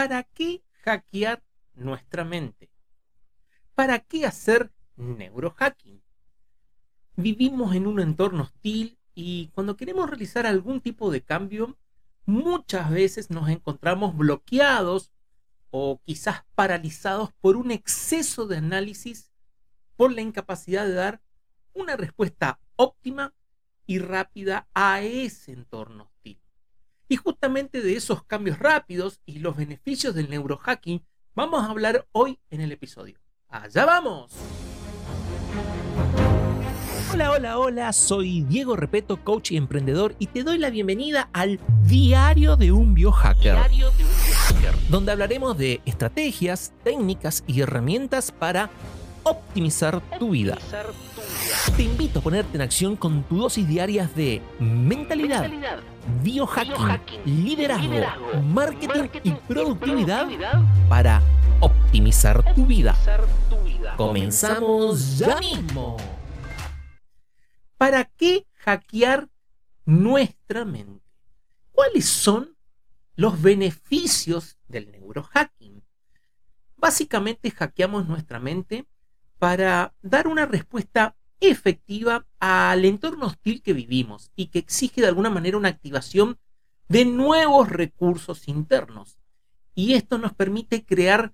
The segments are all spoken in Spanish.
¿para qué hackear nuestra mente? ¿Para qué hacer neurohacking? Vivimos en un entorno hostil y cuando queremos realizar algún tipo de cambio, muchas veces nos encontramos bloqueados o quizás paralizados por un exceso de análisis, por la incapacidad de dar una respuesta óptima y rápida a ese entorno hostil. Y justamente de esos cambios rápidos y los beneficios del neurohacking vamos a hablar hoy en el episodio. ¡Allá vamos! Hola, hola, hola, soy Diego Repeto, coach y emprendedor, y te doy la bienvenida al Diario de un Biohacker. Diario de un Biohacker. Donde hablaremos de estrategias, técnicas y herramientas para optimizar tu vida. Te invito a ponerte en acción con tu dosis diarias de mentalidad, biohacking, liderazgo, marketing, y productividad, para optimizar tu vida. Comenzamos ya mismo. ¿Para qué hackear nuestra mente? ¿Cuáles son los beneficios del neurohacking? Básicamente hackeamos nuestra mente para dar una respuesta efectiva al entorno hostil que vivimos y que exige de alguna manera una activación de nuevos recursos internos. Y esto nos permite crear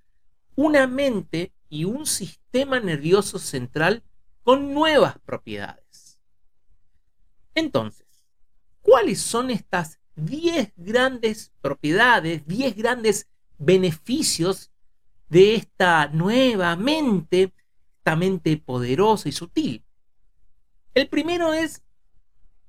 una mente y un sistema nervioso central con nuevas propiedades. Entonces, ¿cuáles son estas 10 grandes propiedades, 10 grandes beneficios de esta nueva mente mente poderosa y sutil. El primero es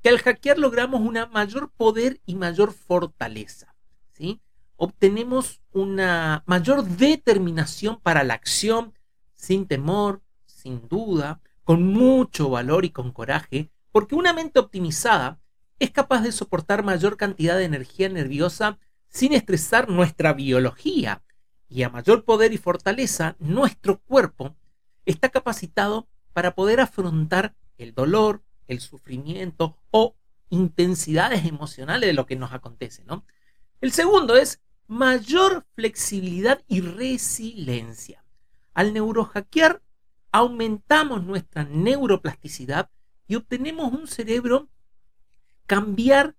que al hackear logramos una mayor poder y mayor fortaleza. ¿sí? Obtenemos una mayor determinación para la acción, sin temor, sin duda, con mucho valor y con coraje, porque una mente optimizada es capaz de soportar mayor cantidad de energía nerviosa sin estresar nuestra biología. Y a mayor poder y fortaleza, nuestro cuerpo está capacitado para poder afrontar el dolor, el sufrimiento o intensidades emocionales de lo que nos acontece, ¿no? El segundo es mayor flexibilidad y resiliencia. Al neurohackear aumentamos nuestra neuroplasticidad y obtenemos un cerebro cambiar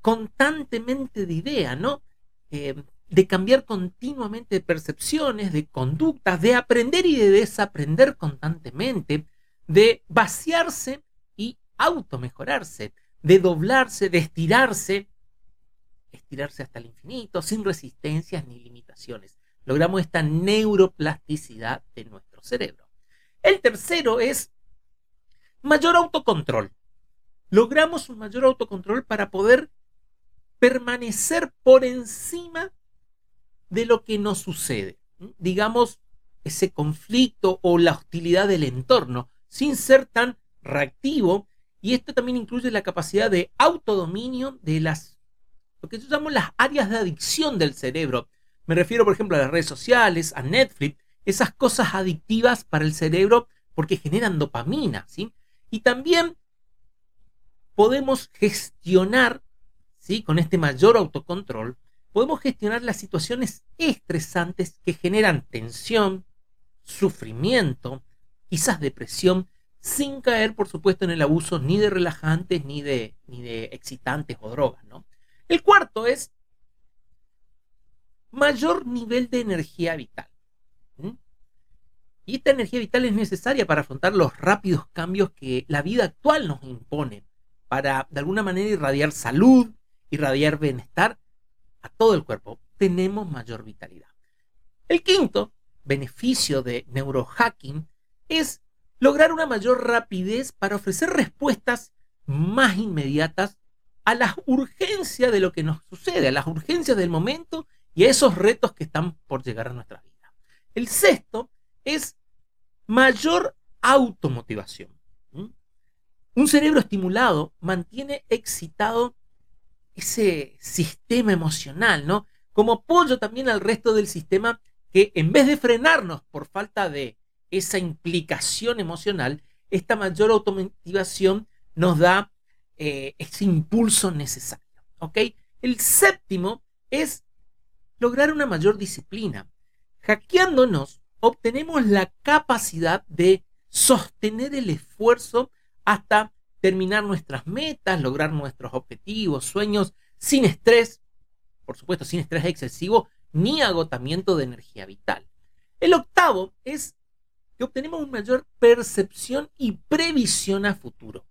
constantemente de idea, ¿no? Eh, de cambiar continuamente de percepciones, de conductas, de aprender y de desaprender constantemente, de vaciarse y automejorarse, de doblarse, de estirarse, estirarse hasta el infinito, sin resistencias ni limitaciones. Logramos esta neuroplasticidad de nuestro cerebro. El tercero es mayor autocontrol. Logramos un mayor autocontrol para poder permanecer por encima de lo que nos sucede. Digamos, ese conflicto o la hostilidad del entorno, sin ser tan reactivo. Y esto también incluye la capacidad de autodominio de las, lo que llamamos las áreas de adicción del cerebro. Me refiero, por ejemplo, a las redes sociales, a Netflix, esas cosas adictivas para el cerebro porque generan dopamina, ¿sí? Y también podemos gestionar, ¿sí? Con este mayor autocontrol, podemos gestionar las situaciones estresantes que generan tensión, sufrimiento, quizás depresión, sin caer, por supuesto, en el abuso ni de relajantes ni de, ni de excitantes o drogas. ¿no? El cuarto es mayor nivel de energía vital. Y esta energía vital es necesaria para afrontar los rápidos cambios que la vida actual nos impone, para de alguna manera irradiar salud, irradiar bienestar a todo el cuerpo, tenemos mayor vitalidad. El quinto beneficio de neurohacking es lograr una mayor rapidez para ofrecer respuestas más inmediatas a las urgencias de lo que nos sucede, a las urgencias del momento y a esos retos que están por llegar a nuestra vida. El sexto es mayor automotivación. Un cerebro estimulado mantiene excitado ese sistema emocional, ¿no? Como apoyo también al resto del sistema que en vez de frenarnos por falta de esa implicación emocional, esta mayor automotivación nos da eh, ese impulso necesario. ¿ok? El séptimo es lograr una mayor disciplina. Hackeándonos, obtenemos la capacidad de sostener el esfuerzo hasta terminar nuestras metas, lograr nuestros objetivos, sueños, sin estrés, por supuesto, sin estrés excesivo ni agotamiento de energía vital. El octavo es que obtenemos una mayor percepción y previsión a futuro.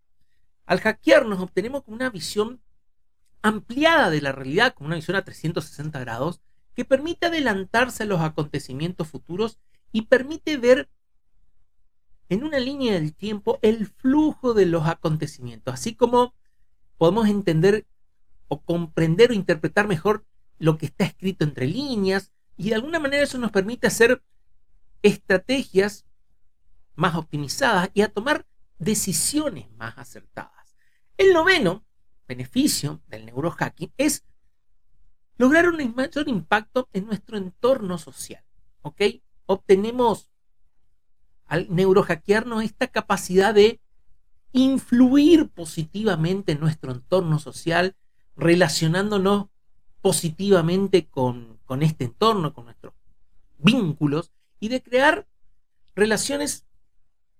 Al hackearnos obtenemos una visión ampliada de la realidad, como una visión a 360 grados, que permite adelantarse a los acontecimientos futuros y permite ver en una línea del tiempo el flujo de los acontecimientos, así como podemos entender o comprender o interpretar mejor lo que está escrito entre líneas y de alguna manera eso nos permite hacer estrategias más optimizadas y a tomar decisiones más acertadas. El noveno beneficio del neurohacking es lograr un mayor impacto en nuestro entorno social. ¿Ok? Obtenemos al neurohackearnos esta capacidad de influir positivamente en nuestro entorno social, relacionándonos positivamente con, con este entorno, con nuestros vínculos, y de crear relaciones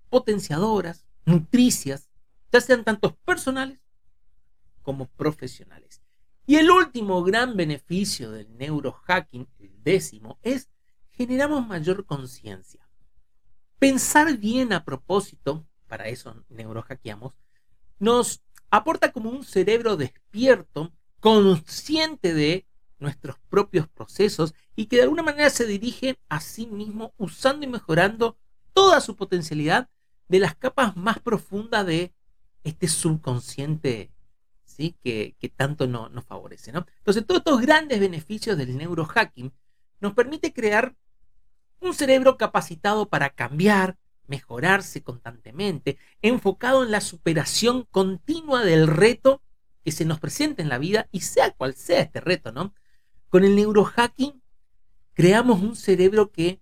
potenciadoras, nutricias, ya sean tanto personales como profesionales. Y el último gran beneficio del neurohacking, el décimo, es generamos mayor conciencia. Pensar bien a propósito, para eso neurohackeamos, nos aporta como un cerebro despierto, consciente de nuestros propios procesos y que de alguna manera se dirige a sí mismo usando y mejorando toda su potencialidad de las capas más profundas de este subconsciente que, tanto no, nos favorece. ¿no? Entonces, todos estos grandes beneficios del neurohacking nos permite crear un cerebro capacitado para cambiar, mejorarse constantemente, enfocado en la superación continua del reto que se nos presenta en la vida y sea cual sea este reto, ¿no? Con el neurohacking creamos un cerebro que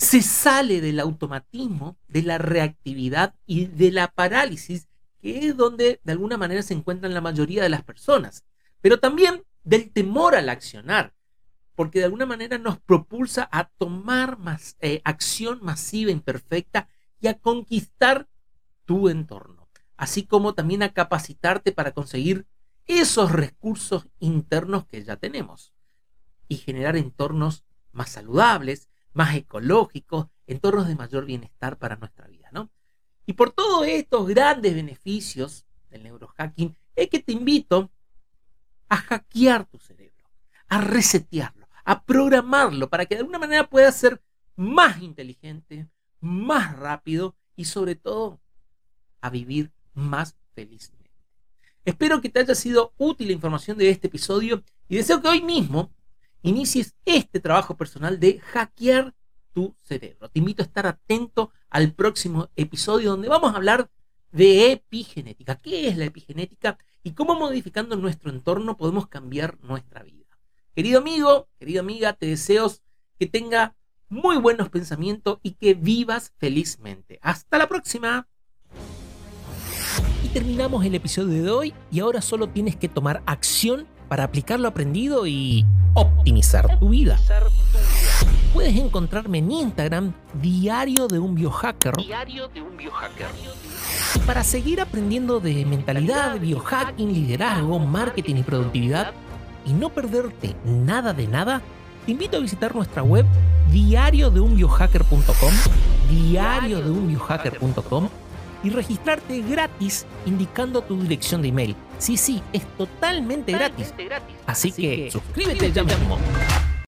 se sale del automatismo, de la reactividad y de la parálisis que es donde de alguna manera se encuentran la mayoría de las personas, pero también del temor al accionar, porque de alguna manera nos propulsa a tomar más, eh, acción masiva, imperfecta y a conquistar tu entorno, así como también a capacitarte para conseguir esos recursos internos que ya tenemos y generar entornos más saludables, más ecológicos, entornos de mayor bienestar para nuestra vida, ¿no? Y por todos estos grandes beneficios del neurohacking, es que te invito a hackear tu cerebro, a resetearlo, a programarlo para que de alguna manera pueda ser más inteligente, más rápido y sobre todo a vivir más felizmente. Espero que te haya sido útil la información de este episodio y deseo que hoy mismo inicies este trabajo personal de hackear tu cerebro. Te invito a estar atento al próximo episodio donde vamos a hablar de epigenética. ¿Qué es la epigenética y cómo modificando nuestro entorno podemos cambiar nuestra vida? Querido amigo, querida amiga, te deseo que tenga muy buenos pensamientos y que vivas felizmente. Hasta la próxima. Y terminamos el episodio de hoy y ahora solo tienes que tomar acción para aplicar lo aprendido y optimizar tu vida puedes encontrarme en Instagram, Diario de un Biohacker. Diario de un Biohacker. Para seguir aprendiendo de mentalidad, biohacking, liderazgo, marketing y productividad y no perderte nada de nada, te invito a visitar nuestra web diariodeunbiohacker.com, diariodeunbiohacker.com y registrarte gratis indicando tu dirección de email. Sí, sí, es totalmente, gratis. Así, que, suscríbete ya mismo.